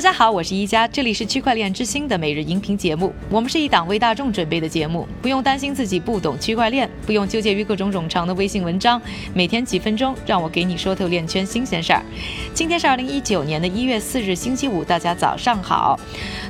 大家好，我是一加，这里是区块链之星的每日音频节目。我们是一档为大众准备的节目，不用担心自己不懂区块链，不用纠结于各种冗长的微信文章，每天几分钟，让我给你说透链圈新鲜事儿。今天是二零一九年的一月四日，星期五，大家早上好。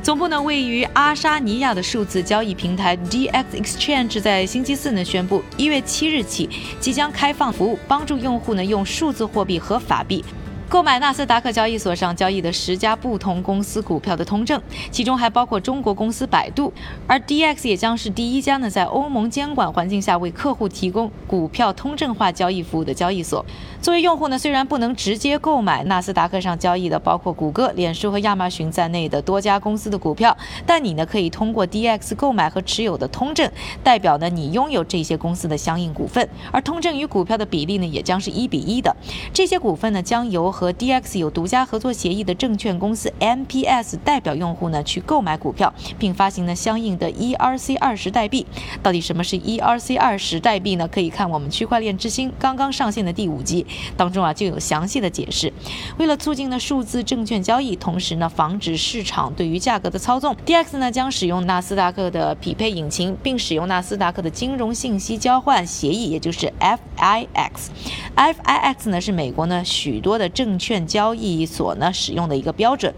总部呢位于阿沙尼亚的数字交易平台 DX Exchange 在星期四呢宣布，一月七日起即将开放服务，帮助用户呢用数字货币和法币。购买纳斯达克交易所上交易的十家不同公司股票的通证，其中还包括中国公司百度，而 DX 也将是第一家呢在欧盟监管环境下为客户提供股票通证化交易服务的交易所。作为用户呢，虽然不能直接购买纳斯达克上交易的包括谷歌、脸书和亚马逊在内的多家公司的股票，但你呢可以通过 DX 购买和持有的通证，代表呢你拥有这些公司的相应股份，而通证与股票的比例呢也将是一比一的。这些股份呢将由和 DX 有独家合作协议的证券公司 MPS 代表用户呢去购买股票，并发行呢相应的 ERC 二十代币。到底什么是 ERC 二十代币呢？可以看我们区块链之星刚刚上线的第五集当中啊就有详细的解释。为了促进呢数字证券交易，同时呢防止市场对于价格的操纵，DX 呢将使用纳斯达克的匹配引擎，并使用纳斯达克的金融信息交换协议，也就是 FIX。FIX 呢是美国呢许多的证证券交易所呢使用的一个标准。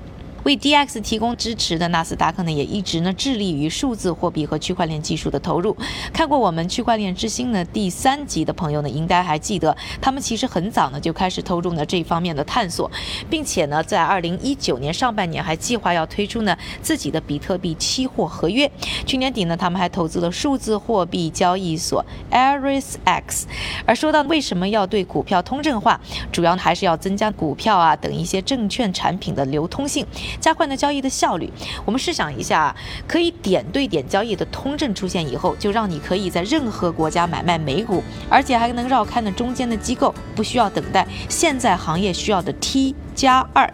为 DX 提供支持的纳斯达克呢，也一直呢致力于数字货币和区块链技术的投入。看过我们区块链之星呢第三集的朋友呢，应该还记得，他们其实很早呢就开始投入呢这方面的探索，并且呢在二零一九年上半年还计划要推出呢自己的比特币期货合约。去年底呢，他们还投资了数字货币交易所 ArisX。而说到为什么要对股票通证化，主要还是要增加股票啊等一些证券产品的流通性。加快呢交易的效率。我们试想一下，可以点对点交易的通证出现以后，就让你可以在任何国家买卖美股，而且还能绕开呢中间的机构，不需要等待现在行业需要的 T 加二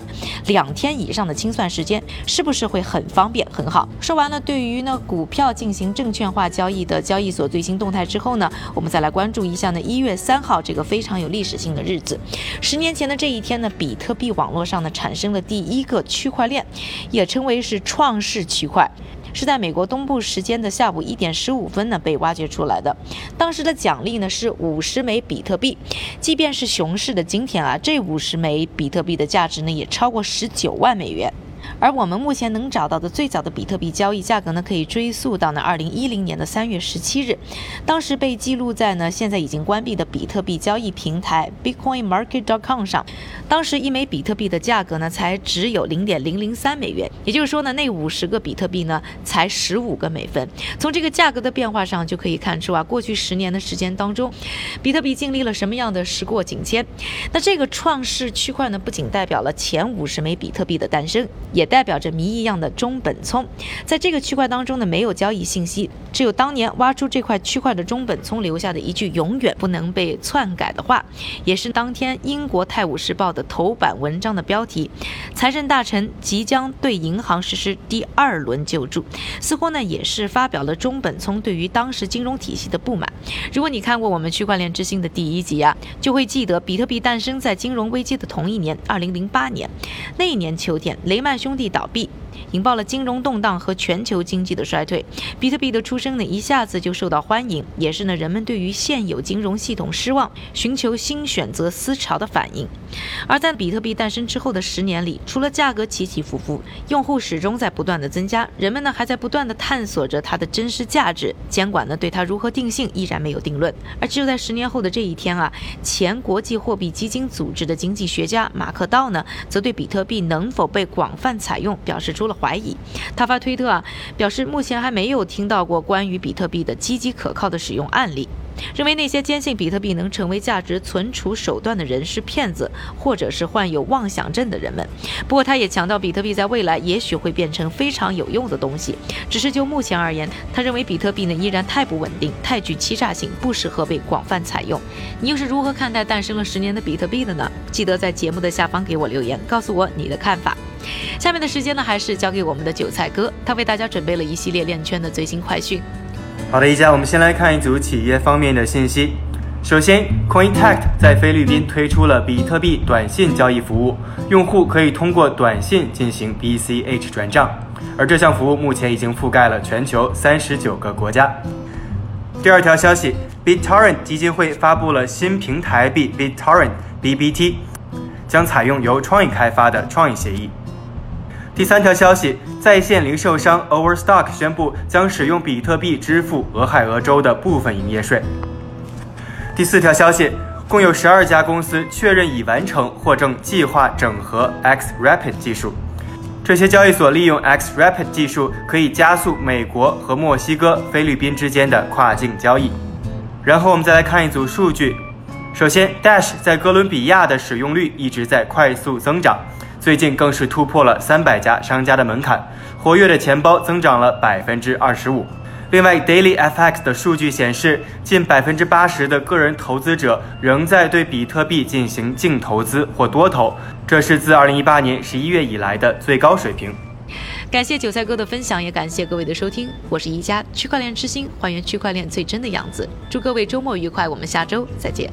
两天以上的清算时间，是不是会很方便很好？说完了对于呢股票进行证券化交易的交易所最新动态之后呢，我们再来关注一下呢一月三号这个非常有历史性的日子。十年前的这一天呢，比特币网络上呢产生了第一个区块链，也称为是创世区块。是在美国东部时间的下午一点十五分呢被挖掘出来的。当时的奖励呢是五十枚比特币，即便是熊市的今天啊，这五十枚比特币的价值呢也超过十九万美元。而我们目前能找到的最早的比特币交易价格呢，可以追溯到呢二零一零年的三月十七日，当时被记录在呢现在已经关闭的比特币交易平台 BitcoinMarket.com 上。当时一枚比特币的价格呢才只有零点零零三美元，也就是说呢那五十个比特币呢才十五个美分。从这个价格的变化上就可以看出啊，过去十年的时间当中，比特币经历了什么样的时过境迁。那这个创世区块呢，不仅代表了前五十枚比特币的诞生。也代表着谜一样的中本聪，在这个区块当中呢，没有交易信息，只有当年挖出这块区块的中本聪留下的一句永远不能被篡改的话，也是当天英国《泰晤士报》的头版文章的标题。财政大臣即将对银行实施第二轮救助，似乎呢也是发表了中本聪对于当时金融体系的不满。如果你看过我们区块链之星的第一集啊，就会记得比特币诞生在金融危机的同一年，二零零八年，那一年秋天，雷曼兄。地倒闭。引爆了金融动荡和全球经济的衰退。比特币的出生呢，一下子就受到欢迎，也是呢人们对于现有金融系统失望、寻求新选择思潮的反应。而在比特币诞生之后的十年里，除了价格起起伏伏，用户始终在不断的增加，人们呢还在不断的探索着它的真实价值。监管呢对它如何定性依然没有定论。而就在十年后的这一天啊，前国际货币基金组织的经济学家马克道呢，则对比特币能否被广泛采用表示出了。怀疑，他发推特啊，表示目前还没有听到过关于比特币的积极可靠的使用案例，认为那些坚信比特币能成为价值存储手段的人是骗子，或者是患有妄想症的人们。不过，他也强调，比特币在未来也许会变成非常有用的东西，只是就目前而言，他认为比特币呢依然太不稳定，太具欺诈性，不适合被广泛采用。你又是如何看待诞生了十年的比特币的呢？记得在节目的下方给我留言，告诉我你的看法。下面的时间呢，还是交给我们的韭菜哥，他为大家准备了一系列链圈的最新快讯。好的，一家，我们先来看一组企业方面的信息。首先，CoinTact 在菲律宾推出了比特币短信交易服务，用户可以通过短信进行 BCH 转账，而这项服务目前已经覆盖了全球三十九个国家。第二条消息，BitTorrent 基金会发布了新平台币 BitTorrent BBT，将采用由创意开发的创意协议。第三条消息，在线零售商 Overstock 宣布将使用比特币支付俄亥俄州的部分营业税。第四条消息，共有十二家公司确认已完成或正计划整合 XRapid 技术。这些交易所利用 XRapid 技术，可以加速美国和墨西哥、菲律宾之间的跨境交易。然后我们再来看一组数据。首先，Dash 在哥伦比亚的使用率一直在快速增长，最近更是突破了三百家商家的门槛，活跃的钱包增长了百分之二十五。另外，DailyFX 的数据显示，近百分之八十的个人投资者仍在对比特币进行净投资或多投，这是自二零一八年十一月以来的最高水平。感谢韭菜哥的分享，也感谢各位的收听。我是宜家区块链之星，还原区块链最真的样子。祝各位周末愉快，我们下周再见。